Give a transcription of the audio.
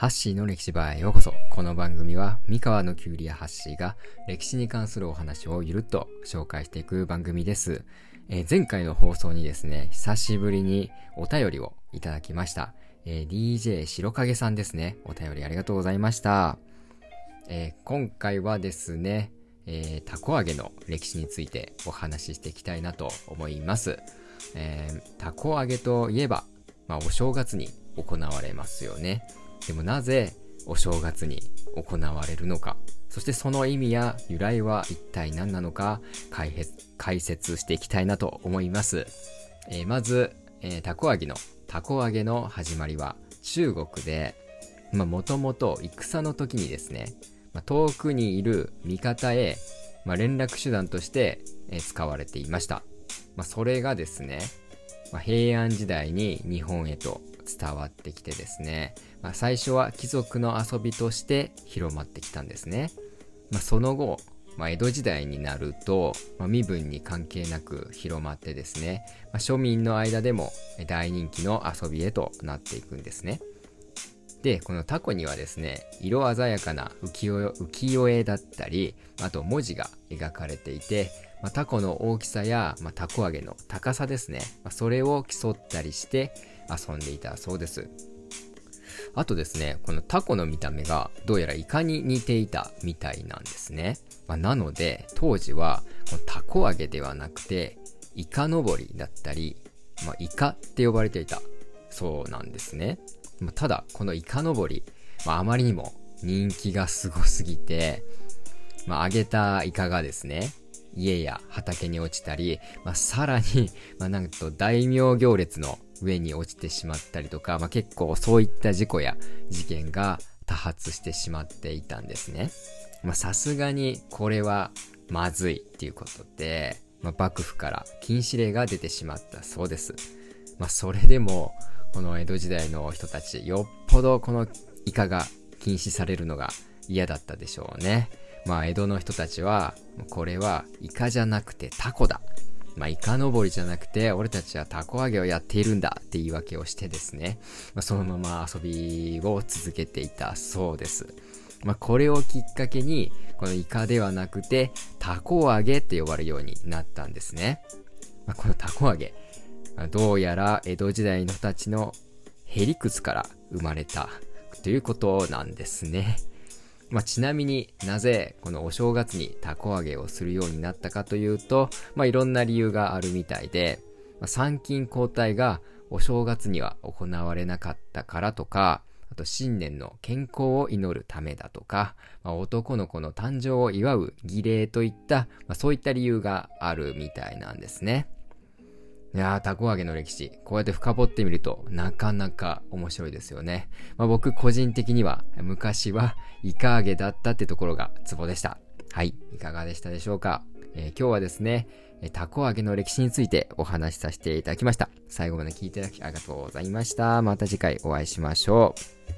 ハッシーの歴史場へようこそ。この番組は、三河のキュウリやハッシーが歴史に関するお話をゆるっと紹介していく番組です。えー、前回の放送にですね、久しぶりにお便りをいただきました。えー、DJ 白影さんですね。お便りありがとうございました。えー、今回はですね、えー、たこ揚げの歴史についてお話ししていきたいなと思います。えー、たこ揚げといえば、まあ、お正月に行われますよね。でもなぜお正月に行われるのか、そしてその意味や由来は一体何なのか解説していきたいなと思います。えー、まず、えー、たこ揚げの、たこ揚げの始まりは中国で、まあもともと戦の時にですね、まあ、遠くにいる味方へ、まあ、連絡手段として、えー、使われていました。まあ、それがですね、まあ、平安時代に日本へと伝わってきてですね、まあ、最初は貴族の遊びとして広まってきたんですね。まあ、その後、まあ、江戸時代になると、まあ、身分に関係なく広まってですね、まあ、庶民の間でも大人気の遊びへとなっていくんですね。で、このタコにはですね、色鮮やかな浮世絵だったり、あと文字が描かれていて、まあ、タコの大きさや、まあ、タコ揚げの高さですね、まあ、それを競ったりして遊んでいたそうです。あとですね、このタコの見た目がどうやらイカに似ていたみたいなんですね。まあ、なので、当時はこのタコ揚げではなくて、イカ登りだったり、まあ、イカって呼ばれていたそうなんですね。まあ、ただ、このイカ登り、まあ、あまりにも人気がすごすぎて、まあ、揚げたイカがですね、家や畑に落ちたり、まあ、さらに、まあ、なんと大名行列の上に落ちてしまったりとか、まあ、結構そういった事故や事件が多発してしまっていたんですね。まさすがにこれはまずいっていうことで、まあ、幕府から禁止令が出てしまったそうです。まあ、それでも、この江戸時代の人たち、よっぽどこのイカが禁止されるのが嫌だったでしょうね。まあ、江戸の人たちは、これはイカじゃなくてタコだ。まあ、イカ登りじゃなくて、俺たちはタコ揚げをやっているんだって言い訳をしてですね、まあ、そのまま遊びを続けていたそうです。まあ、これをきっかけに、このイカではなくて、タコ揚げって呼ばれるようになったんですね。まあ、このタコ揚げ、どうやら江戸時代の人たちのへりくつから生まれたということなんですね。まあ、ちなみになぜこのお正月にたこ揚げをするようになったかというと、まあ、いろんな理由があるみたいで、まあ、参勤交代がお正月には行われなかったからとか、あと新年の健康を祈るためだとか、まあ、男の子の誕生を祝う儀礼といった、まあ、そういった理由があるみたいなんですね。いやー、タコ揚げの歴史、こうやって深掘ってみると、なかなか面白いですよね。まあ、僕個人的には、昔はイカ揚げだったってところがツボでした。はい、いかがでしたでしょうか、えー、今日はですね、タコ揚げの歴史についてお話しさせていただきました。最後まで聞いていただきありがとうございました。また次回お会いしましょう。